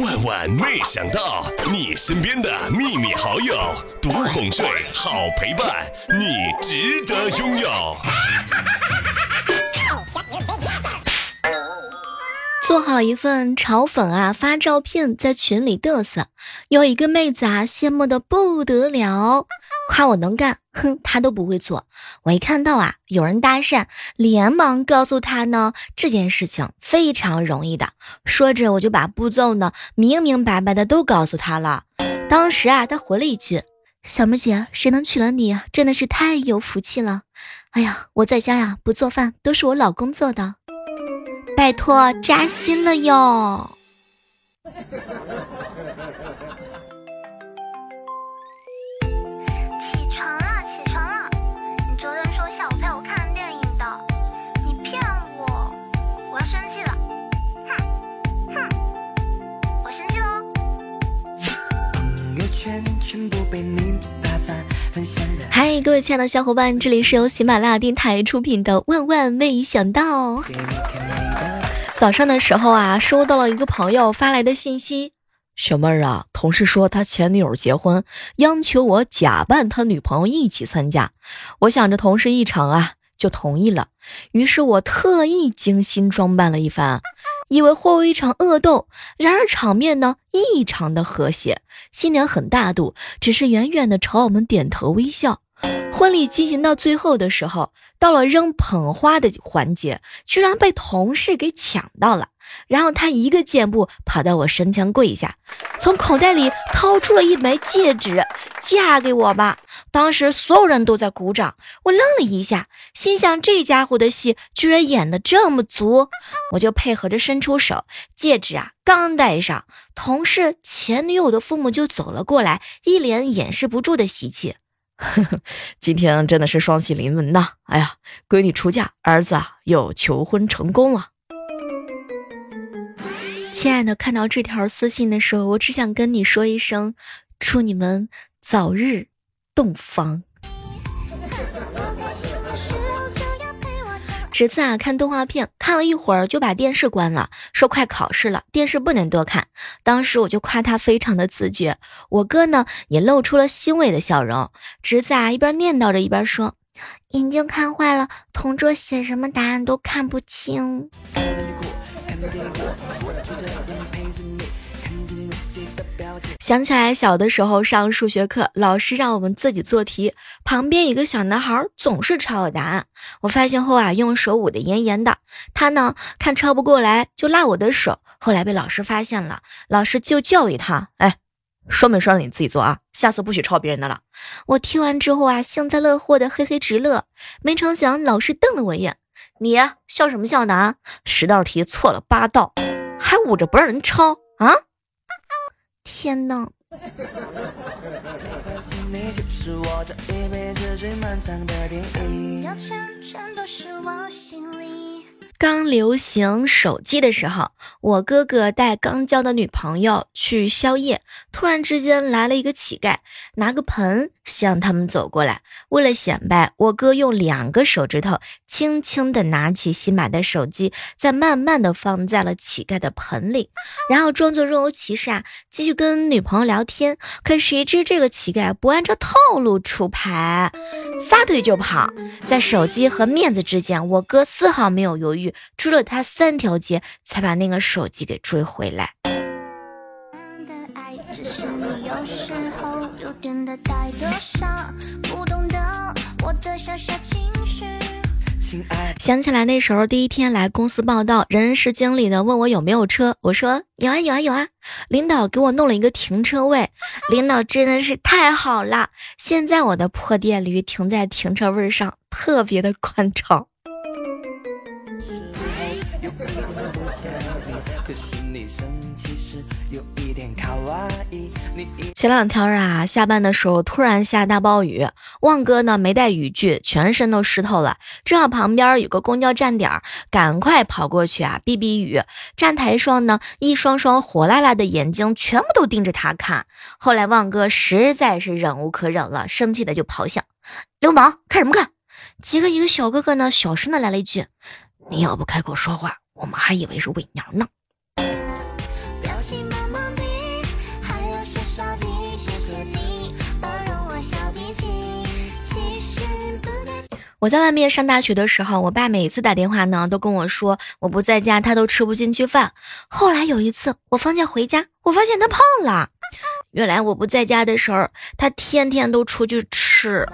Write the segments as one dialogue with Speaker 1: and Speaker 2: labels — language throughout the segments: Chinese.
Speaker 1: 万万没想到，你身边的秘密好友，独哄睡，好陪伴，你值得拥有。
Speaker 2: 做好一份炒粉啊，发照片在群里嘚瑟，有一个妹子啊，羡慕的不得了，夸我能干，哼，他都不会做。我一看到啊，有人搭讪，连忙告诉他呢，这件事情非常容易的。说着，我就把步骤呢，明明白白的都告诉他了。当时啊，他回了一句：“小妹姐，谁能娶了你，真的是太有福气了。”哎呀，我在家呀，不做饭，都是我老公做的。拜托，扎心了哟！嗨，各位亲爱的小伙伴，这里是由喜马拉雅电台出品的《万万没想到》。早上的时候啊，收到了一个朋友发来的信息：“小妹儿啊，同事说他前女友结婚，央求我假扮他女朋友一起参加。我想着同事一场啊，就同意了。于是我特意精心装扮了一番，以为会有一场恶斗。然而场面呢，异常的和谐。新娘很大度，只是远远的朝我们点头微笑。”婚礼进行到最后的时候，到了扔捧花的环节，居然被同事给抢到了。然后他一个箭步跑到我身前跪下，从口袋里掏出了一枚戒指，嫁给我吧！当时所有人都在鼓掌，我愣了一下，心想这家伙的戏居然演得这么足，我就配合着伸出手，戒指啊刚戴上，同事前女友的父母就走了过来，一脸掩饰不住的喜气。今天真的是双喜临门呐！哎呀，闺女出嫁，儿子啊又求婚成功了。亲爱的，看到这条私信的时候，我只想跟你说一声，祝你们早日洞房。侄子啊，看动画片看了一会儿就把电视关了，说快考试了，电视不能多看。当时我就夸他非常的自觉。我哥呢也露出了欣慰的笑容。侄子啊一边念叨着一边说：“眼睛看坏了，同桌写什么答案都看不清。”想起来小的时候上数学课，老师让我们自己做题，旁边一个小男孩总是抄我答案。我发现后啊，用手捂得严严的。他呢，看抄不过来就拉我的手。后来被老师发现了，老师就教育他：“哎，说没说让你自己做啊？下次不许抄别人的了。”我听完之后啊，幸灾乐祸的嘿嘿直乐。没成想，老师瞪了我一眼：“你笑什么笑呢啊？十道题错了八道，还捂着不让人抄啊？”天呐！刚流行手机的时候，我哥哥带刚交的女朋友去宵夜，突然之间来了一个乞丐，拿个盆向他们走过来。为了显摆，我哥用两个手指头轻轻地拿起新买的手机，再慢慢地放在了乞丐的盆里，然后装作若无其事啊，继续跟女朋友聊天。可谁知这个乞丐不按照套路出牌，撒腿就跑，在手机和面子之间，我哥丝毫没有犹豫。追了他三条街，才把那个手机给追回来。
Speaker 3: 变得太
Speaker 4: 多
Speaker 3: 傻，不懂得我的小小情绪
Speaker 2: 想起来那时候第一天来公司报道，人事经理呢问我有没有车，我说有啊有啊有啊，领导给我弄了一个停车位，领导真的是太好了，现在我的破电驴停在停车位上，特别的宽敞。前两天啊，下班的时候突然下大暴雨，旺哥呢没带雨具，全身都湿透了。正好旁边有个公交站点，赶快跑过去啊避避雨。站台上呢，一双双火辣辣的眼睛全部都盯着他看。后来旺哥实在是忍无可忍了，生气的就咆哮：“流氓，看什么看？”几个一个小哥哥呢，小声的来了一句：“你要不开口说话，我们还以为是伪娘呢。
Speaker 4: 表情还
Speaker 3: 有包容我小脾气其实
Speaker 4: 不
Speaker 2: 我在外面上大学的时候我爸每次打电话呢都跟我说我不在家他都吃不进去饭。后来有一次我放假回家我发现他胖了。原来我不在家的时候他天天都出去吃。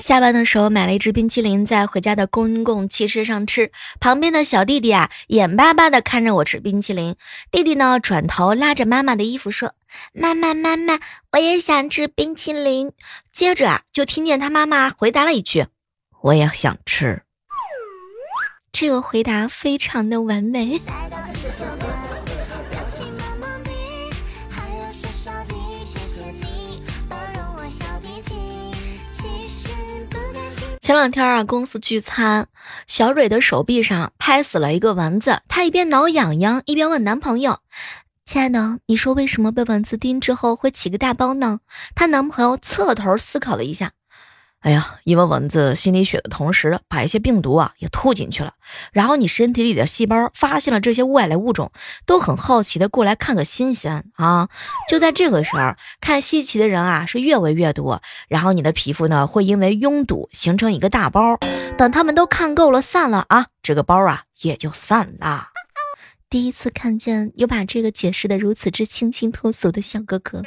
Speaker 2: 下班的时候买了一支冰淇淋，在回家的公共汽车上吃。旁边的小弟弟啊，眼巴巴的看着我吃冰淇淋。弟弟呢，转头拉着妈妈的衣服说：“妈妈，妈妈，我也想吃冰淇淋。”接着啊，就听见他妈妈回答了一句：“我也想吃。”这个回答非常的完美。前两天啊，公司聚餐，小蕊的手臂上拍死了一个蚊子，她一边挠痒痒，一边问男朋友：“亲爱的，你说为什么被蚊子叮之后会起个大包呢？”她男朋友侧头思考了一下。哎呀，因为蚊子吸你血的同时，把一些病毒啊也吐进去了。然后你身体里的细胞发现了这些外来物种，都很好奇的过来看个新鲜啊。就在这个时候，看稀奇的人啊是越围越多。然后你的皮肤呢会因为拥堵形成一个大包。等他们都看够了散了啊，这个包啊也就散了。第一次看见有把这个解释的如此之清新脱俗的小哥哥。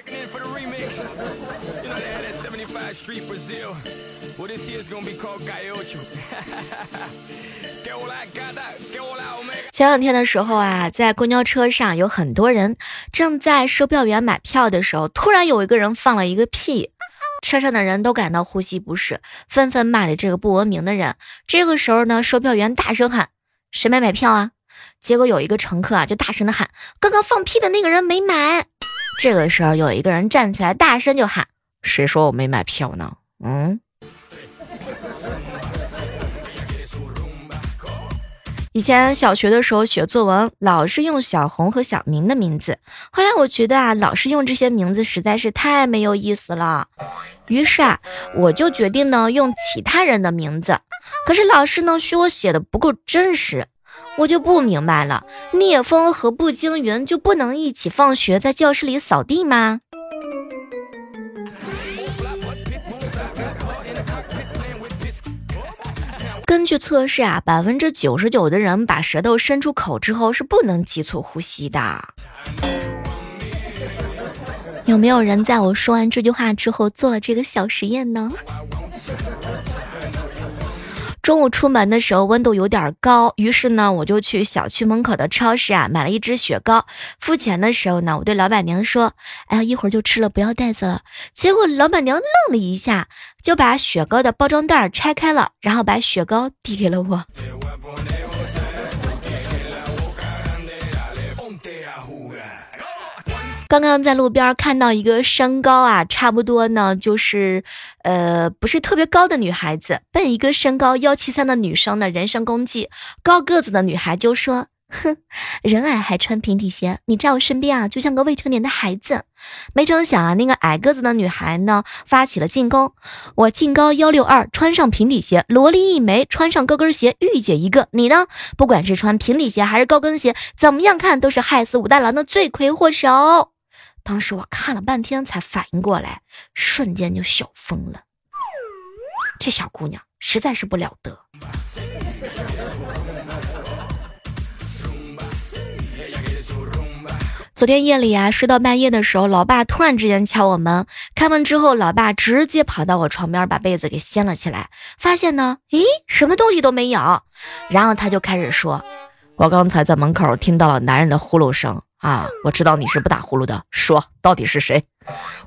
Speaker 2: 前两天的时候啊，在公交车上有很多人正在售票员买票的时候，突然有一个人放了一个屁，车上的人都感到呼吸不适，纷纷骂着这个不文明的人。这个时候呢，售票员大声喊：“谁没买票啊？”结果有一个乘客啊，就大声的喊：“刚刚放屁的那个人没买。”这个时候有一个人站起来，大声就喊：“谁说我没买票呢？”嗯。以前小学的时候写作文，老是用小红和小明的名字。后来我觉得啊，老是用这些名字实在是太没有意思了。于是啊，我就决定呢用其他人的名字。可是老师呢说我写的不够真实，我就不明白了。聂风和步惊云就不能一起放学在教室里扫地吗？根据测试啊，百分之九十九的人把舌头伸出口之后是不能急促呼吸的。有没有人在我说完这句话之后做了这个小实验呢？中午出门的时候温度有点高，于是呢我就去小区门口的超市啊买了一支雪糕。付钱的时候呢，我对老板娘说：“哎呀，一会儿就吃了，不要袋子了。”结果老板娘愣了一下，就把雪糕的包装袋拆开了，然后把雪糕递给了我。刚刚在路边看到一个身高啊，差不多呢，就是，呃，不是特别高的女孩子，被一个身高幺七三的女生呢人身攻击。高个子的女孩就说：“哼，人矮还穿平底鞋，你在我身边啊，就像个未成年的孩子。”没成想啊，那个矮个子的女孩呢发起了进攻。我净高幺六二，穿上平底鞋，萝莉一枚，穿上高跟鞋，御姐一个。你呢？不管是穿平底鞋还是高跟鞋，怎么样看都是害死武大郎的罪魁祸首。当时我看了半天才反应过来，瞬间就笑疯了。这小姑娘实在是不了得。昨天夜里啊，睡到半夜的时候，老爸突然之间敲我门。开门之后，老爸直接跑到我床边，把被子给掀了起来，发现呢，咦，什么东西都没有。然后他就开始说：“我刚才在门口听到了男人的呼噜声。”啊，我知道你是不打呼噜的，说到底是谁？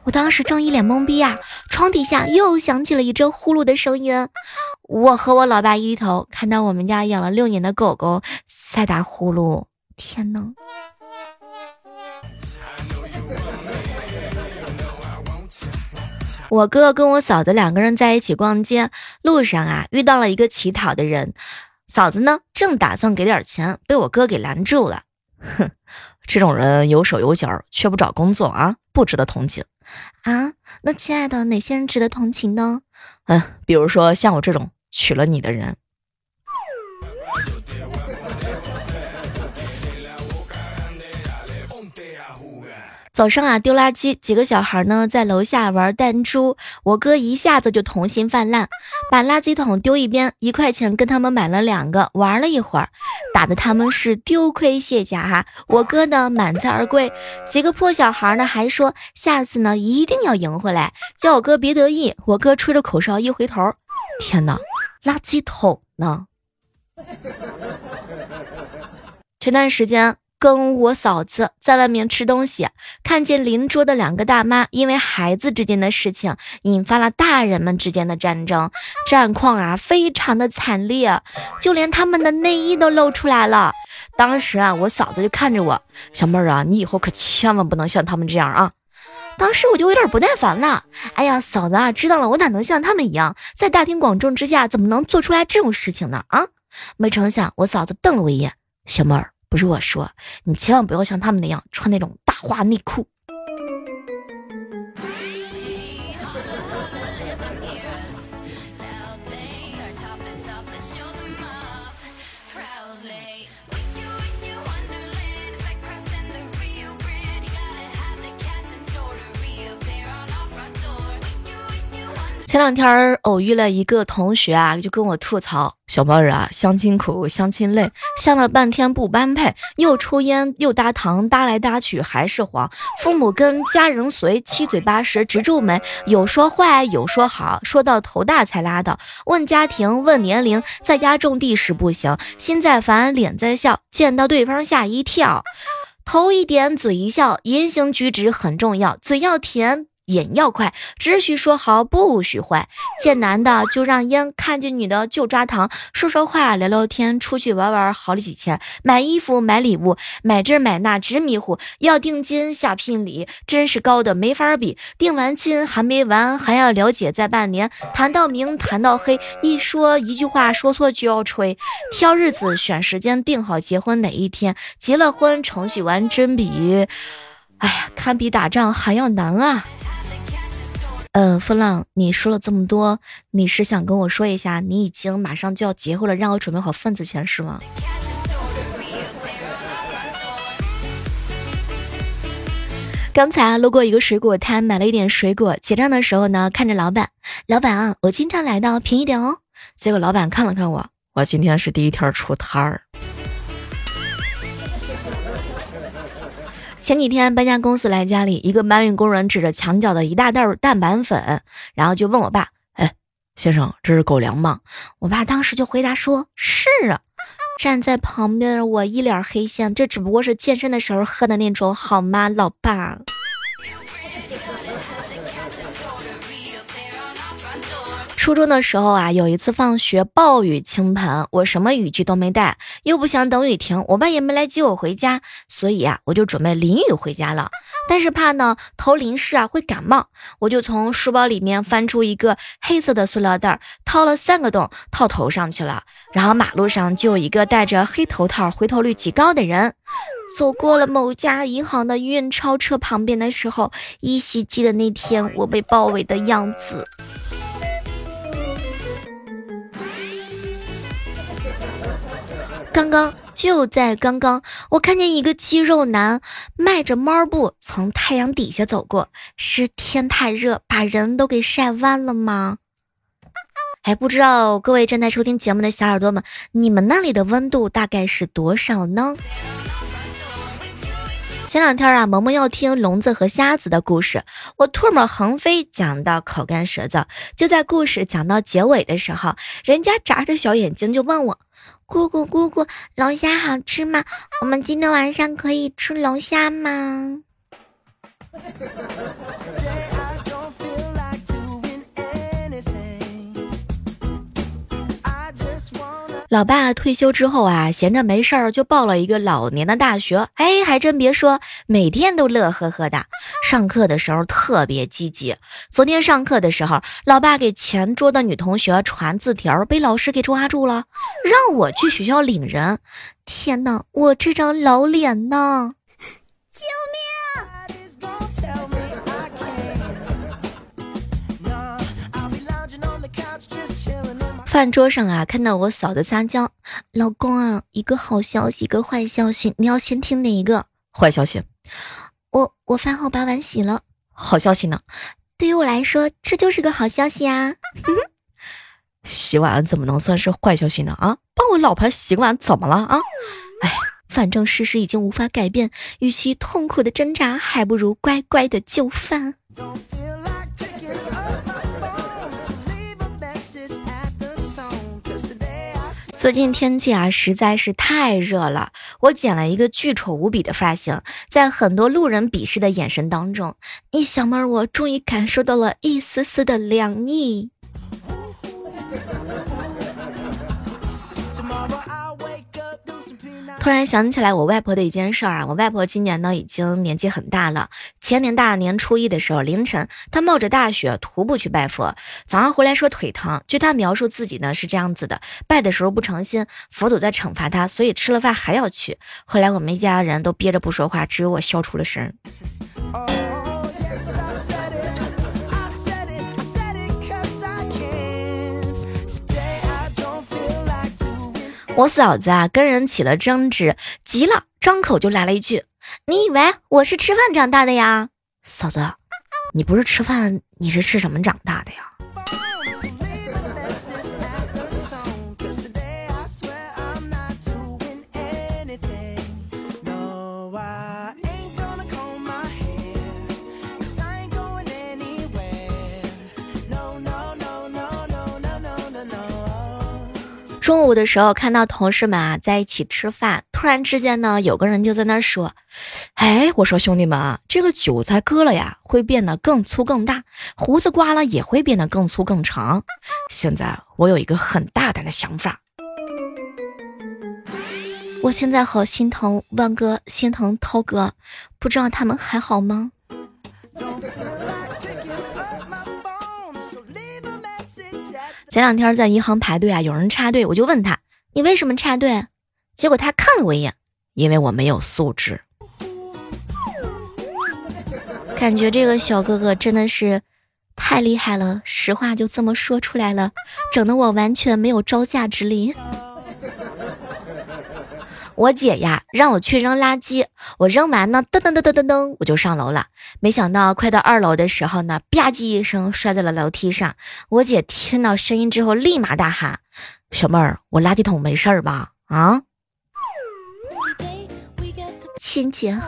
Speaker 2: 我当时正一脸懵逼啊，床底下又响起了一阵呼噜的声音。我和我老爸一低头，看到我们家养了六年的狗狗在打呼噜。天呐！我哥跟我嫂子两个人在一起逛街，路上啊遇到了一个乞讨的人，嫂子呢正打算给点钱，被我哥给拦住了。哼。这种人有手有脚却不找工作啊，不值得同情
Speaker 3: 啊！那亲爱的，哪些人值得同情呢？
Speaker 2: 嗯，比如说像我这种娶了你的人。早上啊，丢垃圾，几个小孩呢在楼下玩弹珠，我哥一下子就童心泛滥，把垃圾桶丢一边，一块钱跟他们买了两个，玩了一会儿，打的他们是丢盔卸甲哈。我哥呢满载而归，几个破小孩呢还说下次呢一定要赢回来，叫我哥别得意。我哥吹着口哨一回头，天哪，垃圾桶呢？前段时间。跟我嫂子在外面吃东西，看见邻桌的两个大妈因为孩子之间的事情引发了大人们之间的战争，战况啊非常的惨烈，就连他们的内衣都露出来了。当时啊，我嫂子就看着我，小妹儿啊，你以后可千万不能像他们这样啊。当时我就有点不耐烦了，哎呀，嫂子啊，知道了，我哪能像他们一样，在大庭广众之下怎么能做出来这种事情呢？啊，没成想我嫂子瞪了我一眼，小妹儿。不是我说，你千万不要像他们那样穿那种大花内裤。前两天偶遇了一个同学啊，就跟我吐槽：“小妹儿啊，相亲苦，相亲累，相了半天不般配，又抽烟又搭糖，搭来搭去还是黄。父母跟，家人随，七嘴八舌直皱眉，有说坏，有说好，说到头大才拉倒。问家庭，问年龄，在家种地时不行，心在烦，脸在笑，见到对方吓一跳。头一点，嘴一笑，言行举止很重要，嘴要甜。”眼要快，只许说好，不许坏。见男的就让烟，看见女的就抓糖。说说话，聊聊天，出去玩玩，好几千。买衣服，买礼物，买这买那，直迷糊。要定金下聘礼，真是高的没法比。定完金还没完，还要了解再半年。谈到明，谈到黑，一说一句话说错就要吹。挑日子，选时间，定好结婚哪一天。结了婚，程序完真比，哎呀，堪比打仗还要难啊！嗯，风浪，你说了这么多，你是想跟我说一下，你已经马上就要结婚了，让我准备好份子钱是吗？刚才啊，路过一个水果摊，买了一点水果，结账的时候呢，看着老板，老板啊，我经常来的，便宜点哦。结果老板看了看我，我今天是第一天出摊儿。前几天搬家公司来家里，一个搬运工人指着墙角的一大袋蛋白粉，然后就问我爸：“哎，先生，这是狗粮吗？”我爸当时就回答说：“是啊。”站在旁边的我一脸黑线，这只不过是健身的时候喝的那种，好吗，老爸？初中的时候啊，有一次放学暴雨倾盆，我什么雨具都没带，又不想等雨停，我爸也没来接我回家，所以啊，我就准备淋雨回家了。但是怕呢头淋湿啊会感冒，我就从书包里面翻出一个黑色的塑料袋，掏了三个洞套头上去了。然后马路上就有一个戴着黑头套、回头率极高的人，走过了某家银行的运钞车旁边的时候，依稀记得那天我被包围的样子。刚刚就在刚刚，我看见一个肌肉男迈着猫步从太阳底下走过，是天太热把人都给晒弯了吗？还，不知道各位正在收听节目的小耳朵们，你们那里的温度大概是多少呢？前两天啊，萌萌要听聋子和瞎子的故事，我唾沫横飞讲到口干舌燥，就在故事讲到结尾的时候，人家眨着小眼睛就问我。姑姑，姑姑，龙虾好吃吗？我们今天晚上可以吃龙虾吗？老爸退休之后啊，闲着没事儿就报了一个老年的大学。哎，还真别说，每天都乐呵呵的。上课的时候特别积极。昨天上课的时候，老爸给前桌的女同学传字条，被老师给抓住了，让我去学校领人。天哪，我这张老脸呢？救命！饭桌上啊，看到我嫂子撒娇，老公啊，一个好消息，一个坏消息，你要先听哪一个？坏消息，我我饭后把碗洗了。好消息呢？对于我来说，这就是个好消息啊。洗碗怎么能算是坏消息呢？啊，帮我老婆洗碗怎么了啊？哎，反正事实已经无法改变，与其痛苦的挣扎，还不如乖乖的就范。最近天气啊实在是太热了，我剪了一个巨丑无比的发型，在很多路人鄙视的眼神当中，你小妹儿我终于感受到了一丝丝的凉意。突然想起来我外婆的一件事儿啊，我外婆今年呢已经年纪很大了。前年大年初一的时候凌晨，她冒着大雪徒步去拜佛，早上回来说腿疼。据她描述自己呢是这样子的：拜的时候不诚心，佛祖在惩罚她，所以吃了饭还要去。后来我们一家人都憋着不说话，只有我笑出了声。我嫂子啊，跟人起了争执，急了，张口就来了一句：“你以为我是吃饭长大的呀？”嫂子，你不是吃饭，你是吃什么长大的呀？中午的时候，看到同事们啊在一起吃饭，突然之间呢，有个人就在那说：“哎，我说兄弟们啊，这个韭菜割了呀，会变得更粗更大；胡子刮了也会变得更粗更长。现在我有一个很大胆的想法，我现在好心疼万哥，心疼涛哥，不知道他们还好吗？”前两天在银行排队啊，有人插队，我就问他：“你为什么插队？”结果他看了我一眼，因为我没有素质。感觉这个小哥哥真的是太厉害了，实话就这么说出来了，整的我完全没有招架之力。我姐呀，让我去扔垃圾，我扔完呢，噔噔噔噔噔噔，我就上楼了。没想到快到二楼的时候呢，吧唧一声摔在了楼梯上。我姐听到声音之后，立马大喊：“小妹儿，我垃圾桶没事儿吧？”啊，亲姐。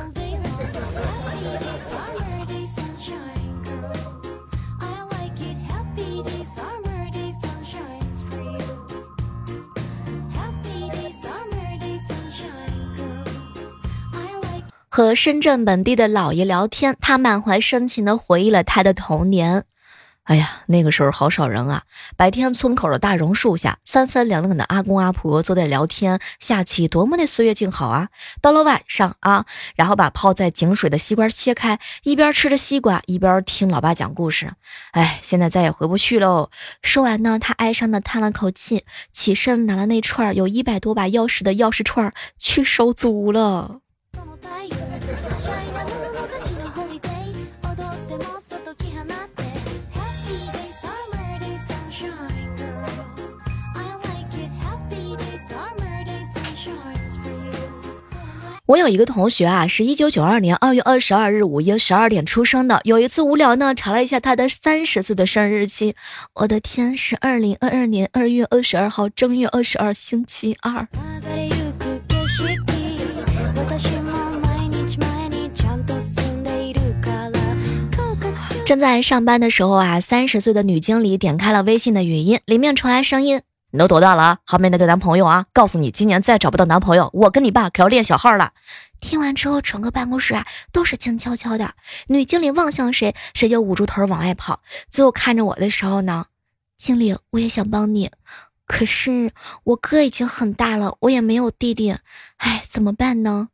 Speaker 2: 和深圳本地的姥爷聊天，他满怀深情地回忆了他的童年。哎呀，那个时候好少人啊！白天村口的大榕树下，三三两两的阿公阿婆坐在聊天下棋，多么的岁月静好啊！到了晚上啊，然后把泡在井水的西瓜切开，一边吃着西瓜，一边听老爸讲故事。哎，现在再也回不去喽！说完呢，他哀伤的叹了口气，起身拿了那串有一百多把钥匙的钥匙串去收租了。我有一个同学啊，是一九九二年二月二十二日午夜十二点出生的。有一次无聊呢，查了一下他的三十岁的生日日期。我的天，是二零二二年二月二十二号，正月二十二，星期二。正在上班的时候啊，三十岁的女经理点开了微信的语音，里面传来声音。你都多大了啊？还没那个男朋友啊？告诉你，今年再找不到男朋友，我跟你爸可要练小号了。听完之后，整个办公室啊都是静悄悄的。女经理望向谁，谁就捂住头往外跑。最后看着我的时候呢，经理，我也想帮你，可是我哥已经很大了，我也没有弟弟，哎，怎么办呢？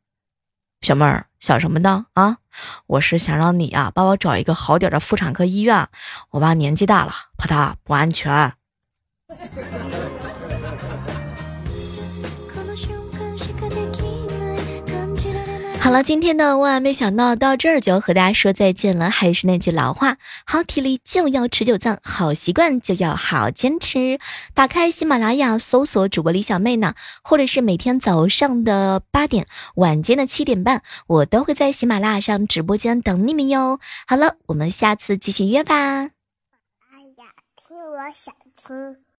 Speaker 2: 小妹儿想什么呢？啊，我是想让你啊帮我找一个好点的妇产科医院。我爸年纪大了，怕他不安全。好了，今天的万万没想到到这儿就要和大家说再见了。还是那句老话，好体力就要持久战，好习惯就要好坚持。打开喜马拉雅，搜索主播李小妹呢，或者是每天早上的八点，晚间的七点半，我都会在喜马拉雅上直播间等你们哟。好了，我们下次继续约吧。
Speaker 3: 哎呀，听我想听。